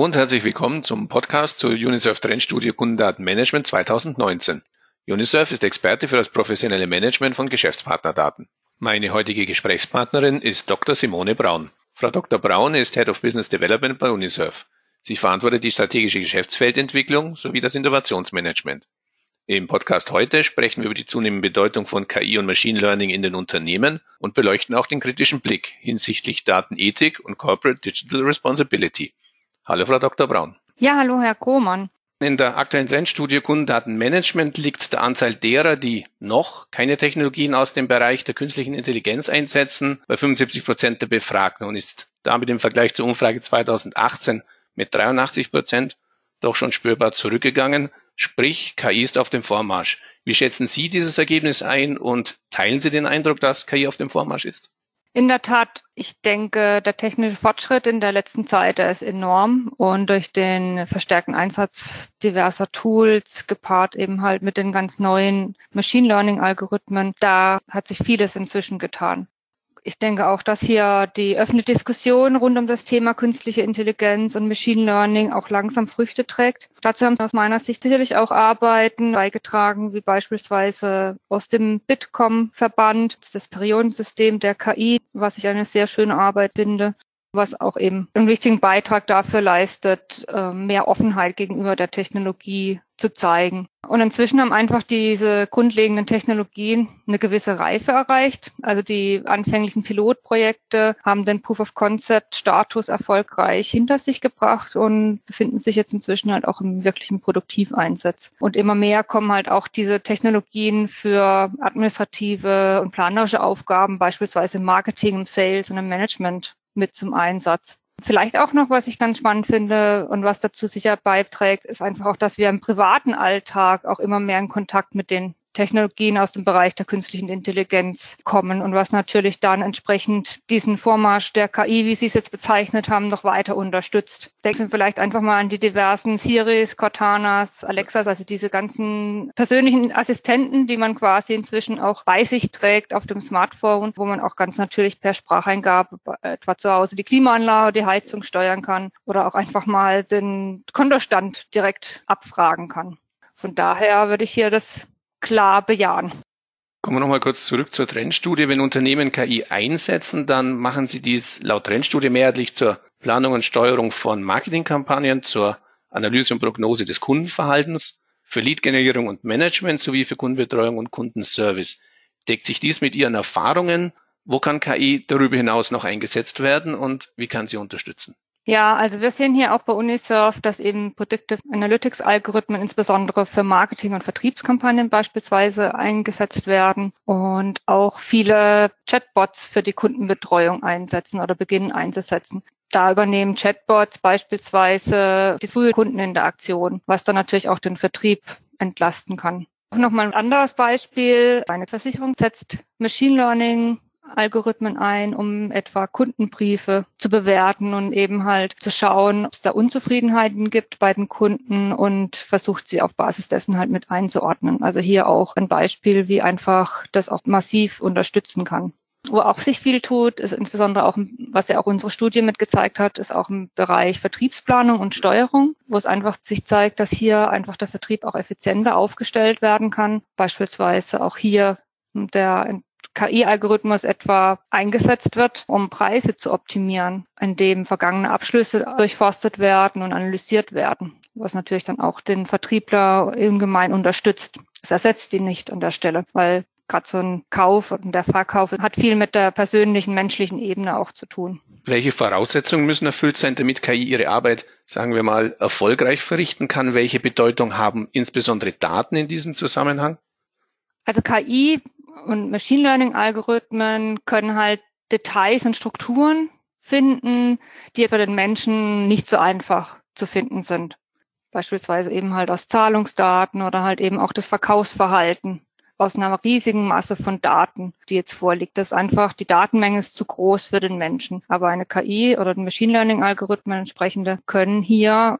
Hallo und herzlich willkommen zum Podcast zur UNICEF Trendstudie Kundendatenmanagement 2019. UNICEF ist Experte für das professionelle Management von Geschäftspartnerdaten. Meine heutige Gesprächspartnerin ist Dr. Simone Braun. Frau Dr. Braun ist Head of Business Development bei UNICEF. Sie verantwortet die strategische Geschäftsfeldentwicklung sowie das Innovationsmanagement. Im Podcast heute sprechen wir über die zunehmende Bedeutung von KI und Machine Learning in den Unternehmen und beleuchten auch den kritischen Blick hinsichtlich Datenethik und Corporate Digital Responsibility. Hallo, Frau Dr. Braun. Ja, hallo, Herr Krohmann. In der aktuellen Trendstudie Kundendatenmanagement liegt der Anteil derer, die noch keine Technologien aus dem Bereich der künstlichen Intelligenz einsetzen, bei 75 Prozent der Befragten und ist damit im Vergleich zur Umfrage 2018 mit 83 Prozent doch schon spürbar zurückgegangen. Sprich, KI ist auf dem Vormarsch. Wie schätzen Sie dieses Ergebnis ein und teilen Sie den Eindruck, dass KI auf dem Vormarsch ist? In der Tat, ich denke, der technische Fortschritt in der letzten Zeit der ist enorm und durch den verstärkten Einsatz diverser Tools gepaart eben halt mit den ganz neuen Machine Learning Algorithmen, da hat sich vieles inzwischen getan ich denke auch, dass hier die offene Diskussion rund um das Thema künstliche Intelligenz und Machine Learning auch langsam Früchte trägt. Dazu haben aus meiner Sicht sicherlich auch Arbeiten beigetragen, wie beispielsweise aus dem Bitkom-Verband, das Periodensystem der KI, was ich eine sehr schöne Arbeit finde was auch eben einen wichtigen Beitrag dafür leistet, äh, mehr Offenheit gegenüber der Technologie zu zeigen. Und inzwischen haben einfach diese grundlegenden Technologien eine gewisse Reife erreicht. Also die anfänglichen Pilotprojekte haben den Proof of Concept Status erfolgreich hinter sich gebracht und befinden sich jetzt inzwischen halt auch im wirklichen Produktiveinsatz. Und immer mehr kommen halt auch diese Technologien für administrative und planerische Aufgaben, beispielsweise im Marketing, im Sales und im Management mit zum Einsatz. Vielleicht auch noch, was ich ganz spannend finde und was dazu sicher beiträgt, ist einfach auch, dass wir im privaten Alltag auch immer mehr in Kontakt mit den Technologien aus dem Bereich der künstlichen Intelligenz kommen und was natürlich dann entsprechend diesen Vormarsch der KI, wie Sie es jetzt bezeichnet haben, noch weiter unterstützt. Denken Sie vielleicht einfach mal an die diversen Siris, Cortanas, Alexas, also diese ganzen persönlichen Assistenten, die man quasi inzwischen auch bei sich trägt auf dem Smartphone, wo man auch ganz natürlich per Spracheingabe etwa zu Hause die Klimaanlage, die Heizung steuern kann oder auch einfach mal den Kontostand direkt abfragen kann. Von daher würde ich hier das klar bejahen. Kommen wir nochmal kurz zurück zur Trendstudie. Wenn Unternehmen KI einsetzen, dann machen sie dies laut Trendstudie mehrheitlich zur Planung und Steuerung von Marketingkampagnen, zur Analyse und Prognose des Kundenverhaltens, für Lead-Generierung und Management sowie für Kundenbetreuung und Kundenservice. Deckt sich dies mit Ihren Erfahrungen? Wo kann KI darüber hinaus noch eingesetzt werden und wie kann sie unterstützen? Ja, also wir sehen hier auch bei Unisurf, dass eben Predictive Analytics Algorithmen insbesondere für Marketing- und Vertriebskampagnen beispielsweise eingesetzt werden und auch viele Chatbots für die Kundenbetreuung einsetzen oder beginnen einzusetzen. Da übernehmen Chatbots beispielsweise die frühe Kundeninteraktion, was dann natürlich auch den Vertrieb entlasten kann. Nochmal ein anderes Beispiel. Eine Versicherung setzt Machine Learning Algorithmen ein, um etwa Kundenbriefe zu bewerten und eben halt zu schauen, ob es da Unzufriedenheiten gibt bei den Kunden und versucht sie auf Basis dessen halt mit einzuordnen. Also hier auch ein Beispiel, wie einfach das auch massiv unterstützen kann. Wo auch sich viel tut, ist insbesondere auch, was ja auch unsere Studie mitgezeigt hat, ist auch im Bereich Vertriebsplanung und Steuerung, wo es einfach sich zeigt, dass hier einfach der Vertrieb auch effizienter aufgestellt werden kann. Beispielsweise auch hier der KI-Algorithmus etwa eingesetzt wird, um Preise zu optimieren, indem vergangene Abschlüsse durchforstet werden und analysiert werden, was natürlich dann auch den Vertriebler ungemein unterstützt. Es ersetzt ihn nicht an der Stelle, weil gerade so ein Kauf und der Verkauf hat viel mit der persönlichen, menschlichen Ebene auch zu tun. Welche Voraussetzungen müssen erfüllt sein, damit KI ihre Arbeit, sagen wir mal, erfolgreich verrichten kann? Welche Bedeutung haben insbesondere Daten in diesem Zusammenhang? Also KI und Machine Learning Algorithmen können halt Details und Strukturen finden, die für den Menschen nicht so einfach zu finden sind. Beispielsweise eben halt aus Zahlungsdaten oder halt eben auch das Verkaufsverhalten aus einer riesigen Masse von Daten, die jetzt vorliegt. Das ist einfach, die Datenmenge ist zu groß für den Menschen. Aber eine KI oder ein Machine Learning Algorithmen entsprechende können hier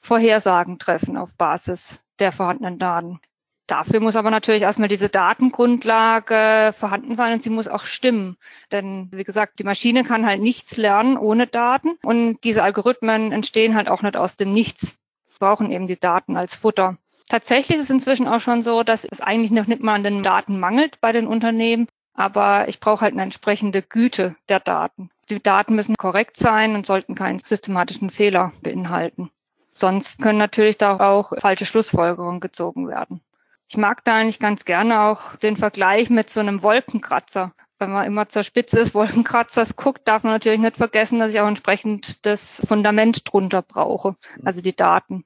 Vorhersagen treffen auf Basis der vorhandenen Daten. Dafür muss aber natürlich erstmal diese Datengrundlage vorhanden sein und sie muss auch stimmen. Denn wie gesagt, die Maschine kann halt nichts lernen ohne Daten und diese Algorithmen entstehen halt auch nicht aus dem Nichts. Wir brauchen eben die Daten als Futter. Tatsächlich ist es inzwischen auch schon so, dass es eigentlich noch nicht mal an den Daten mangelt bei den Unternehmen, aber ich brauche halt eine entsprechende Güte der Daten. Die Daten müssen korrekt sein und sollten keinen systematischen Fehler beinhalten. Sonst können natürlich da auch falsche Schlussfolgerungen gezogen werden. Ich mag da eigentlich ganz gerne auch den Vergleich mit so einem Wolkenkratzer. Wenn man immer zur Spitze des Wolkenkratzers guckt, darf man natürlich nicht vergessen, dass ich auch entsprechend das Fundament drunter brauche, also die Daten.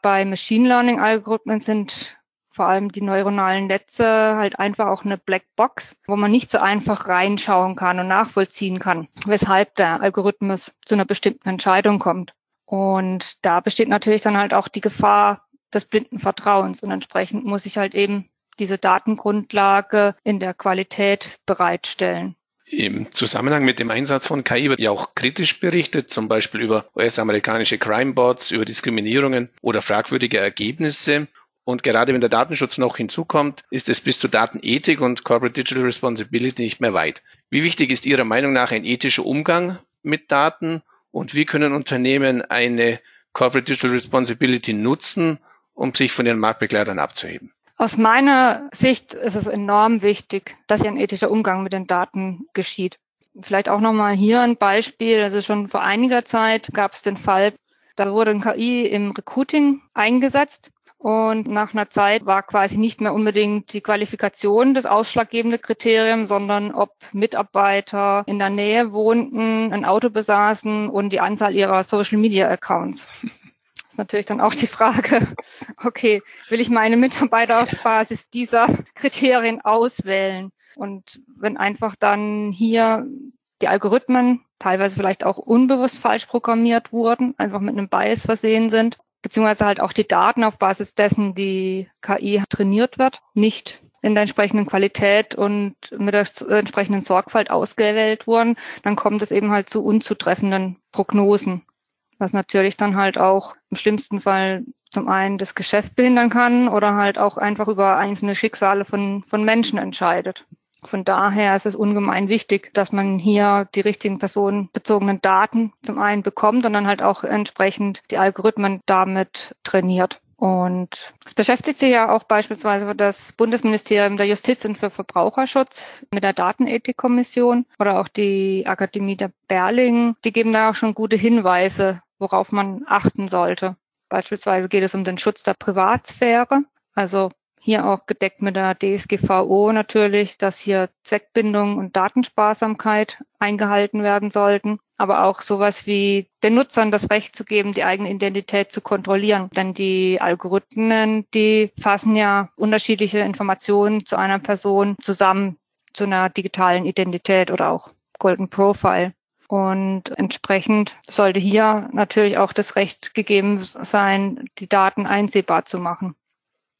Bei Machine Learning Algorithmen sind vor allem die neuronalen Netze halt einfach auch eine Blackbox, wo man nicht so einfach reinschauen kann und nachvollziehen kann, weshalb der Algorithmus zu einer bestimmten Entscheidung kommt. Und da besteht natürlich dann halt auch die Gefahr, des blinden Vertrauens. Und entsprechend muss ich halt eben diese Datengrundlage in der Qualität bereitstellen. Im Zusammenhang mit dem Einsatz von KI wird ja auch kritisch berichtet, zum Beispiel über US-amerikanische Crime-Bots, über Diskriminierungen oder fragwürdige Ergebnisse. Und gerade wenn der Datenschutz noch hinzukommt, ist es bis zu Datenethik und Corporate Digital Responsibility nicht mehr weit. Wie wichtig ist Ihrer Meinung nach ein ethischer Umgang mit Daten und wie können Unternehmen eine Corporate Digital Responsibility nutzen, um sich von ihren Marktbegleitern abzuheben? Aus meiner Sicht ist es enorm wichtig, dass hier ein ethischer Umgang mit den Daten geschieht. Vielleicht auch nochmal hier ein Beispiel. Also schon vor einiger Zeit gab es den Fall, da wurde ein KI im Recruiting eingesetzt und nach einer Zeit war quasi nicht mehr unbedingt die Qualifikation das ausschlaggebende Kriterium, sondern ob Mitarbeiter in der Nähe wohnten, ein Auto besaßen und die Anzahl ihrer Social Media Accounts ist natürlich dann auch die Frage, okay, will ich meine Mitarbeiter auf Basis dieser Kriterien auswählen? Und wenn einfach dann hier die Algorithmen teilweise vielleicht auch unbewusst falsch programmiert wurden, einfach mit einem Bias versehen sind, beziehungsweise halt auch die Daten auf Basis dessen die KI trainiert wird, nicht in der entsprechenden Qualität und mit der entsprechenden Sorgfalt ausgewählt wurden, dann kommt es eben halt zu unzutreffenden Prognosen was natürlich dann halt auch im schlimmsten Fall zum einen das Geschäft behindern kann oder halt auch einfach über einzelne Schicksale von, von Menschen entscheidet. Von daher ist es ungemein wichtig, dass man hier die richtigen personenbezogenen Daten zum einen bekommt und dann halt auch entsprechend die Algorithmen damit trainiert. Und es beschäftigt sich ja auch beispielsweise das Bundesministerium der Justiz und für Verbraucherschutz mit der Datenethikkommission oder auch die Akademie der Berling. Die geben da auch schon gute Hinweise, worauf man achten sollte. Beispielsweise geht es um den Schutz der Privatsphäre, also hier auch gedeckt mit der DSGVO natürlich, dass hier Zweckbindung und Datensparsamkeit eingehalten werden sollten, aber auch sowas wie den Nutzern das Recht zu geben, die eigene Identität zu kontrollieren. Denn die Algorithmen, die fassen ja unterschiedliche Informationen zu einer Person zusammen zu einer digitalen Identität oder auch Golden Profile. Und entsprechend sollte hier natürlich auch das Recht gegeben sein, die Daten einsehbar zu machen.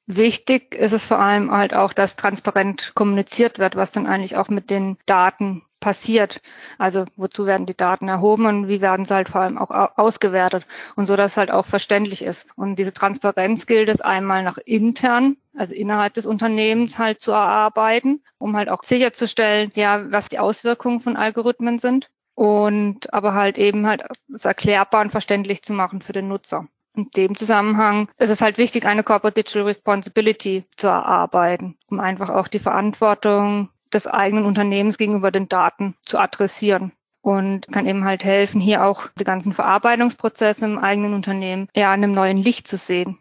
Wichtig ist es vor allem halt auch, dass transparent kommuniziert wird, was dann eigentlich auch mit den Daten passiert. Also wozu werden die Daten erhoben und wie werden sie halt vor allem auch ausgewertet und so, dass es halt auch verständlich ist. Und diese Transparenz gilt es einmal nach intern, also innerhalb des Unternehmens halt zu erarbeiten, um halt auch sicherzustellen, ja, was die Auswirkungen von Algorithmen sind und aber halt eben halt es erklärbar und verständlich zu machen für den Nutzer. In dem Zusammenhang ist es halt wichtig, eine Corporate Digital Responsibility zu erarbeiten, um einfach auch die Verantwortung des eigenen Unternehmens gegenüber den Daten zu adressieren und kann eben halt helfen, hier auch die ganzen Verarbeitungsprozesse im eigenen Unternehmen eher in einem neuen Licht zu sehen.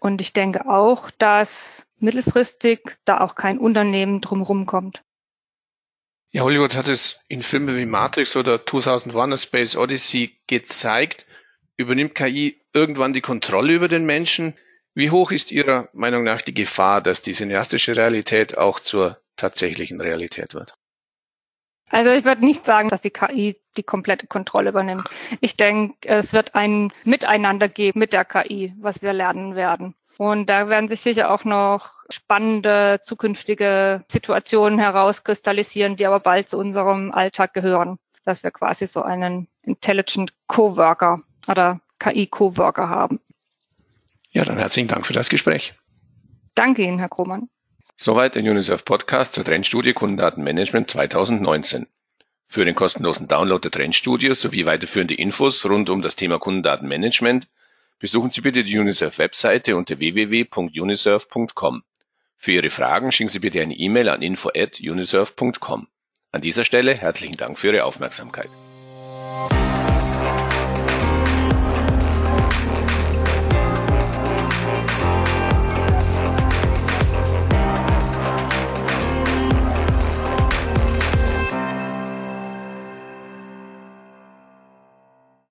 Und ich denke auch, dass mittelfristig da auch kein Unternehmen drumherum kommt. Ja, Hollywood hat es in Filmen wie Matrix oder 2001 A Space Odyssey gezeigt. Übernimmt KI irgendwann die Kontrolle über den Menschen? Wie hoch ist Ihrer Meinung nach die Gefahr, dass die cineastische Realität auch zur tatsächlichen Realität wird? Also ich würde nicht sagen, dass die KI die komplette Kontrolle übernimmt. Ich denke, es wird ein Miteinander geben mit der KI, was wir lernen werden. Und da werden sich sicher auch noch spannende zukünftige Situationen herauskristallisieren, die aber bald zu unserem Alltag gehören, dass wir quasi so einen Intelligent Coworker oder KI Coworker haben. Ja, dann herzlichen Dank für das Gespräch. Danke Ihnen, Herr Krohmann. Soweit der UNICEF Podcast zur Trendstudie Kundendatenmanagement 2019. Für den kostenlosen Download der Trendstudie sowie weiterführende Infos rund um das Thema Kundendatenmanagement besuchen Sie bitte die UNICEF-Webseite unter www.unicef.com. Für Ihre Fragen schicken Sie bitte eine E-Mail an info@unicef.com. An dieser Stelle herzlichen Dank für Ihre Aufmerksamkeit.